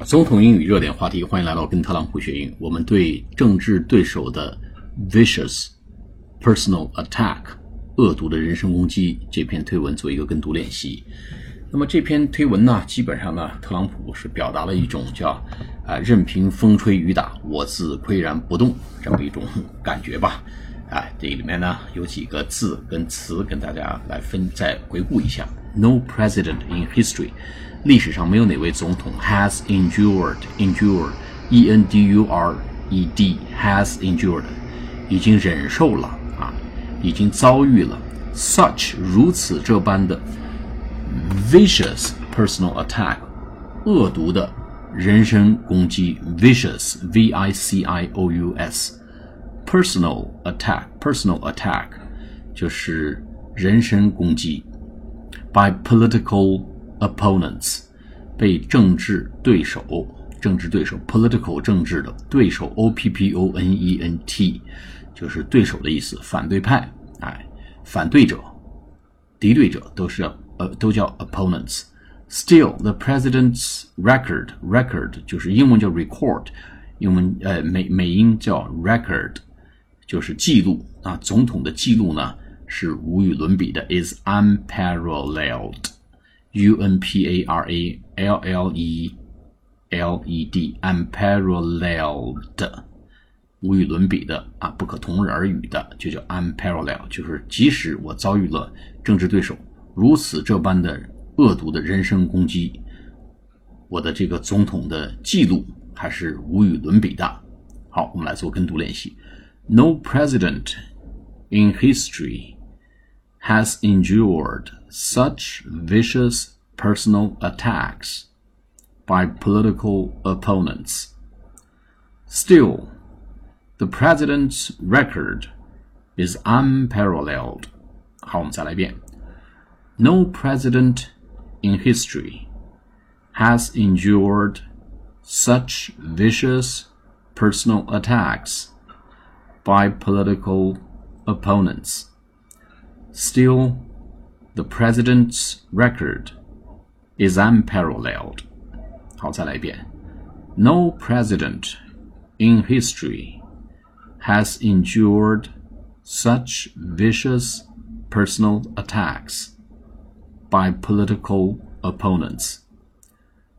总统英语热点话题，欢迎来到跟特朗普学英语。我们对政治对手的 vicious personal attack 恶毒的人身攻击这篇推文做一个跟读练习。那么这篇推文呢，基本上呢，特朗普是表达了一种叫啊任凭风吹雨打，我自岿然不动这么一种感觉吧。啊，这里面呢有几个字跟词跟大家来分再回顾一下。No president in history，历史上没有哪位总统 has endured endured e n d u r e d has endured，已经忍受了啊，已经遭遇了 such 如此这般的 vicious personal attack，恶毒的人身攻击 vicious v i c i o u s。personal attack personal attack 就是人身攻击 ，by political opponents 被政治对手政治对手 political 政治的对手 o p p o n e n t 就是对手的意思，反对派哎，反对者、敌对者都是呃都叫 opponents。Still, the president's record record 就是英文叫 record，英文呃美美音叫 record。就是记录啊，总统的记录呢是无与伦比的，is unparalleled，u n p a r a l l e l e d，unparalleled，无与伦比的啊，不可同日而语的，就叫 unparalleled，就是即使我遭遇了政治对手如此这般的恶毒的人身攻击，我的这个总统的记录还是无与伦比的。好，我们来做跟读练习。No president in history has endured such vicious personal attacks by political opponents. Still, the president's record is unparalleled. No president in history has endured such vicious personal attacks by political opponents. Still, the president's record is unparalleled. No president in history has endured such vicious personal attacks by political opponents.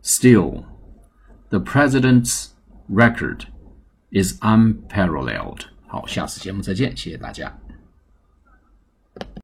Still, the president's record is unparalleled. 好，下次节目再见，谢谢大家。